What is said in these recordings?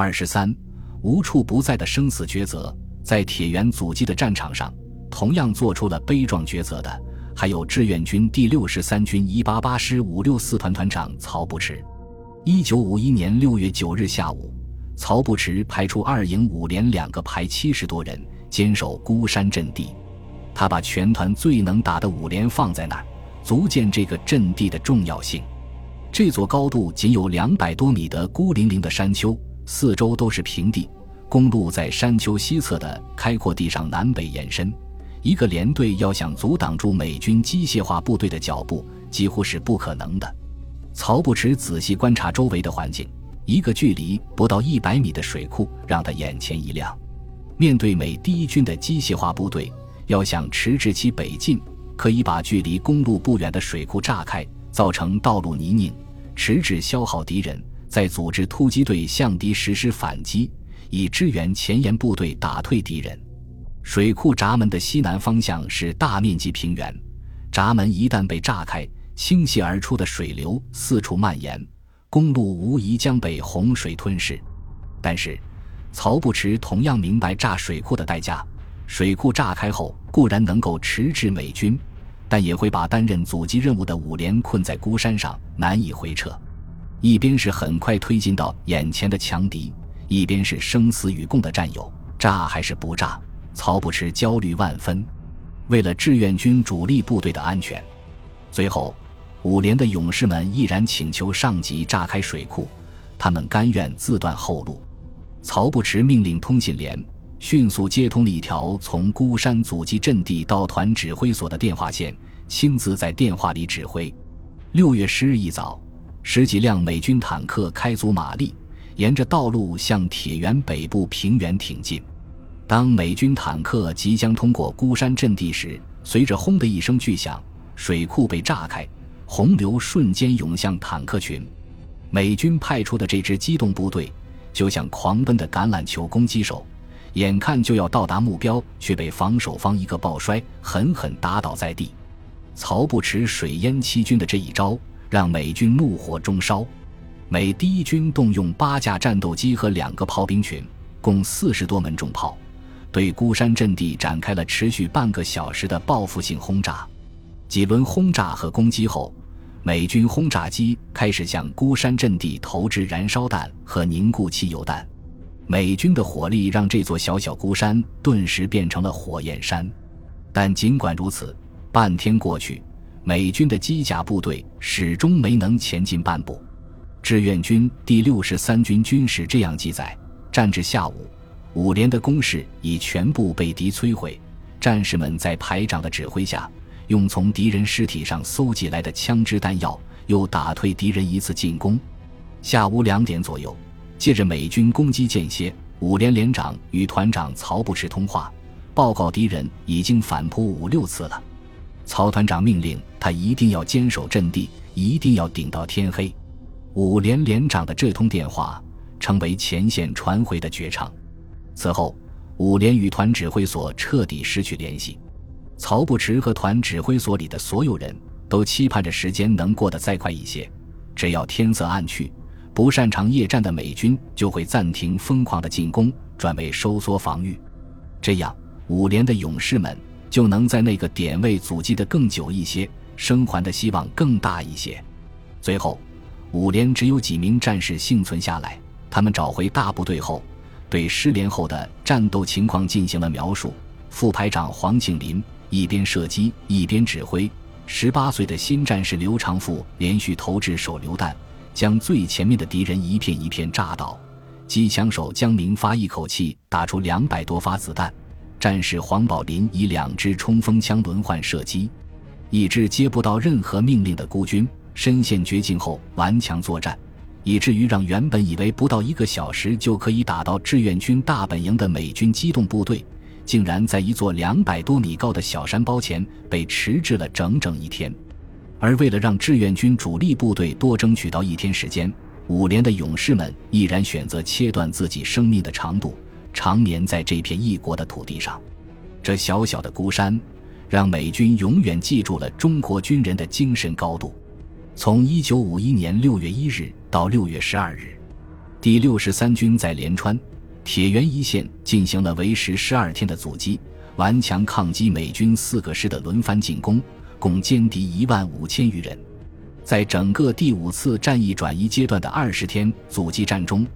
二十三，无处不在的生死抉择，在铁原阻击的战场上，同样做出了悲壮抉择的，还有志愿军第六十三军一八八师五六四团团长曹步驰。一九五一年六月九日下午，曹步驰派出二营五连两个排七十多人坚守孤山阵地，他把全团最能打的五连放在那儿。足见这个阵地的重要性。这座高度仅有两百多米的孤零零的山丘，四周都是平地，公路在山丘西侧的开阔地上南北延伸。一个连队要想阻挡住美军机械化部队的脚步，几乎是不可能的。曹步驰仔细观察周围的环境，一个距离不到一百米的水库让他眼前一亮。面对美第一军的机械化部队，要想迟滞其北进。可以把距离公路不远的水库炸开，造成道路泥泞，迟滞消耗敌人，在组织突击队向敌实施反击，以支援前沿部队打退敌人。水库闸门的西南方向是大面积平原，闸门一旦被炸开，倾泻而出的水流四处蔓延，公路无疑将被洪水吞噬。但是，曹步驰同样明白炸水库的代价。水库炸开后固然能够迟滞美军。但也会把担任阻击任务的五连困在孤山上，难以回撤。一边是很快推进到眼前的强敌，一边是生死与共的战友，炸还是不炸？曹不驰焦虑万分。为了志愿军主力部队的安全，最后五连的勇士们毅然请求上级炸开水库，他们甘愿自断后路。曹不驰命令通信连。迅速接通了一条从孤山阻击阵地到团指挥所的电话线，亲自在电话里指挥。六月十日一早，十几辆美军坦克开足马力，沿着道路向铁原北部平原挺进。当美军坦克即将通过孤山阵地时，随着“轰”的一声巨响，水库被炸开，洪流瞬间涌向坦克群。美军派出的这支机动部队，就像狂奔的橄榄球攻击手。眼看就要到达目标，却被防守方一个抱摔狠狠打倒在地。曹步驰水淹七军的这一招，让美军怒火中烧。美第一军动用八架战斗机和两个炮兵群，共四十多门重炮，对孤山阵地展开了持续半个小时的报复性轰炸。几轮轰炸和攻击后，美军轰炸机开始向孤山阵地投掷燃烧弹和凝固汽油弹。美军的火力让这座小小孤山顿时变成了火焰山，但尽管如此，半天过去，美军的机甲部队始终没能前进半步。志愿军第六十三军军史这样记载：战至下午，五连的攻势已全部被敌摧毁，战士们在排长的指挥下，用从敌人尸体上搜集来的枪支弹药，又打退敌人一次进攻。下午两点左右。借着美军攻击间歇，五连连长与团长曹不驰通话，报告敌人已经反扑五六次了。曹团长命令他一定要坚守阵地，一定要顶到天黑。五连连长的这通电话成为前线传回的绝唱。此后，五连与团指挥所彻底失去联系。曹不驰和团指挥所里的所有人都期盼着时间能过得再快一些，只要天色暗去。不擅长夜战的美军就会暂停疯狂的进攻，转为收缩防御，这样五连的勇士们就能在那个点位阻击的更久一些，生还的希望更大一些。最后，五连只有几名战士幸存下来，他们找回大部队后，对失联后的战斗情况进行了描述。副排长黄庆林一边射击一边指挥，十八岁的新战士刘长富连续投掷手榴弹。将最前面的敌人一片一片炸倒，机枪手江明发一口气打出两百多发子弹，战士黄宝林以两支冲锋枪轮换射击，一支接不到任何命令的孤军身陷绝境后顽强作战，以至于让原本以为不到一个小时就可以打到志愿军大本营的美军机动部队，竟然在一座两百多米高的小山包前被迟滞了整整一天。而为了让志愿军主力部队多争取到一天时间，五连的勇士们毅然选择切断自己生命的长度，长眠在这片异国的土地上。这小小的孤山，让美军永远记住了中国军人的精神高度。从一九五一年六月一日到六月十二日，第六十三军在连川、铁原一线进行了为时十二天的阻击，顽强抗击美军四个师的轮番进攻，共歼敌一万五千余人。在整个第五次战役转移阶段的二十天阻击战中，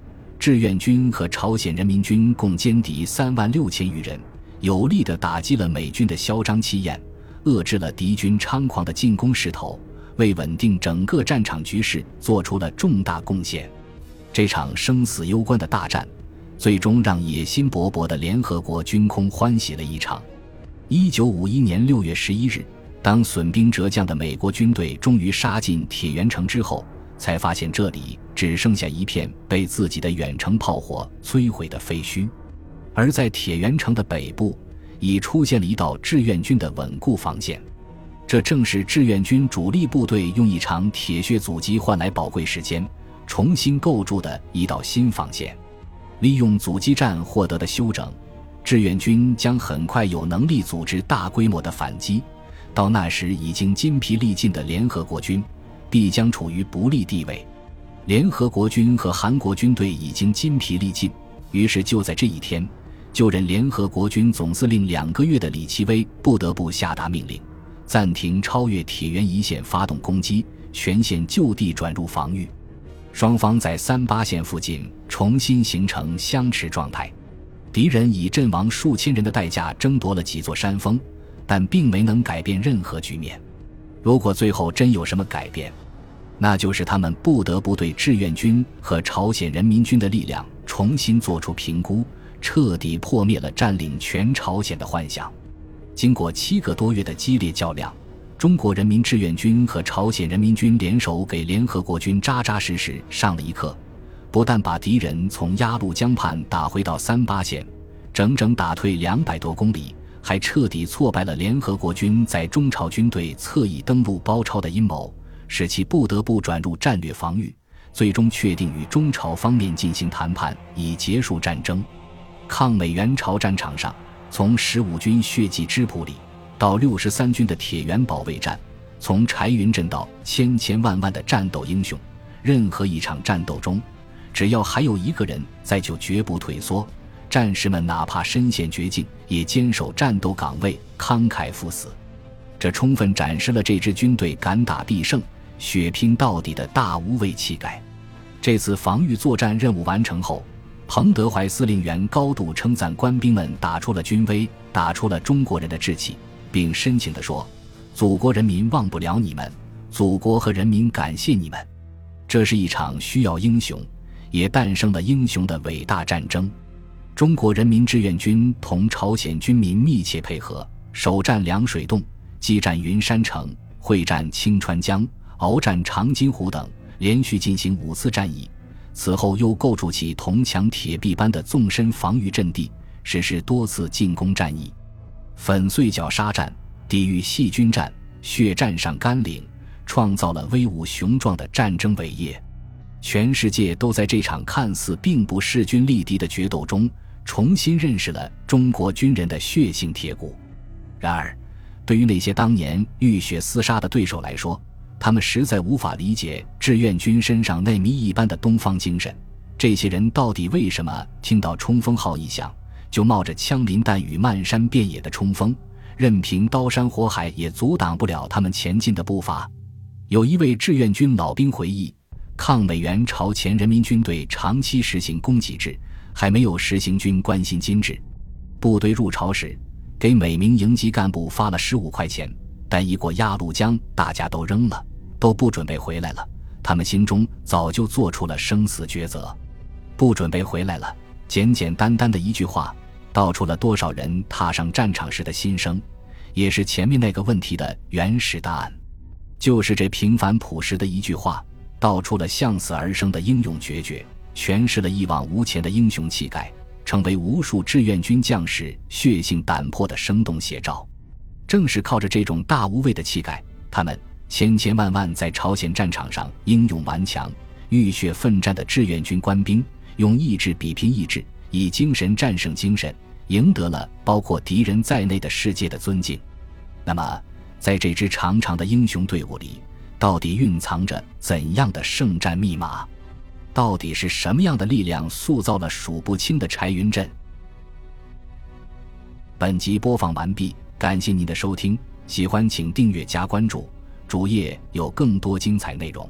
志愿军和朝鲜人民军共歼敌三万六千余人，有力地打击了美军的嚣张气焰，遏制了敌军猖狂的进攻势头，为稳定整个战场局势做出了重大贡献。这场生死攸关的大战，最终让野心勃勃的联合国军空欢喜了一场。一九五一年六月十一日。当损兵折将的美国军队终于杀进铁原城之后，才发现这里只剩下一片被自己的远程炮火摧毁的废墟。而在铁原城的北部，已出现了一道志愿军的稳固防线。这正是志愿军主力部队用一场铁血阻击换来宝贵时间，重新构筑的一道新防线。利用阻击战获得的休整，志愿军将很快有能力组织大规模的反击。到那时，已经筋疲力尽的联合国军必将处于不利地位。联合国军和韩国军队已经筋疲力尽，于是就在这一天，就任联合国军总司令两个月的李奇微不得不下达命令，暂停超越铁原一线发动攻击，全线就地转入防御。双方在三八线附近重新形成相持状态，敌人以阵亡数千人的代价争夺了几座山峰。但并没能改变任何局面。如果最后真有什么改变，那就是他们不得不对志愿军和朝鲜人民军的力量重新做出评估，彻底破灭了占领全朝鲜的幻想。经过七个多月的激烈较量，中国人民志愿军和朝鲜人民军联手给联合国军扎扎实实上了一课，不但把敌人从鸭绿江畔打回到三八线，整整打退两百多公里。还彻底挫败了联合国军在中朝军队侧翼登陆包抄的阴谋，使其不得不转入战略防御，最终确定与中朝方面进行谈判，以结束战争。抗美援朝战场上，从十五军血迹之谱里，到六十三军的铁原保卫战，从柴云镇到千千万万的战斗英雄，任何一场战斗中，只要还有一个人在，就绝不退缩。战士们哪怕身陷绝境，也坚守战斗岗位，慷慨赴死。这充分展示了这支军队敢打必胜、血拼到底的大无畏气概。这次防御作战任务完成后，彭德怀司令员高度称赞官兵们打出了军威，打出了中国人的志气，并深情地说：“祖国人民忘不了你们，祖国和人民感谢你们。这是一场需要英雄，也诞生了英雄的伟大战争。”中国人民志愿军同朝鲜军民密切配合，首战凉水洞，激战云山城，会战清川江，鏖战长津湖等，连续进行五次战役。此后又构筑起铜墙铁壁般的纵深防御阵地，实施多次进攻战役，粉碎绞杀战、抵御细菌战、血战上甘岭，创造了威武雄壮的战争伟业。全世界都在这场看似并不势均力敌的决斗中。重新认识了中国军人的血性铁骨。然而，对于那些当年浴血厮杀的对手来说，他们实在无法理解志愿军身上那谜一般的东方精神。这些人到底为什么听到冲锋号一响，就冒着枪林弹雨、漫山遍野的冲锋，任凭刀山火海也阻挡不了他们前进的步伐？有一位志愿军老兵回忆，抗美援朝前人民军队长期实行供给制。还没有实行军关薪金制，部队入朝时给每名营级干部发了十五块钱，但一过鸭绿江，大家都扔了，都不准备回来了。他们心中早就做出了生死抉择，不准备回来了。简简单单的一句话，道出了多少人踏上战场时的心声，也是前面那个问题的原始答案。就是这平凡朴实的一句话，道出了向死而生的英勇决绝。诠释了一往无前的英雄气概，成为无数志愿军将士血性胆魄的生动写照。正是靠着这种大无畏的气概，他们千千万万在朝鲜战场上英勇顽强、浴血奋战的志愿军官兵，用意志比拼意志，以精神战胜精神，赢得了包括敌人在内的世界的尊敬。那么，在这支长长的英雄队伍里，到底蕴藏着怎样的圣战密码？到底是什么样的力量塑造了数不清的柴云阵？本集播放完毕，感谢您的收听，喜欢请订阅加关注，主页有更多精彩内容。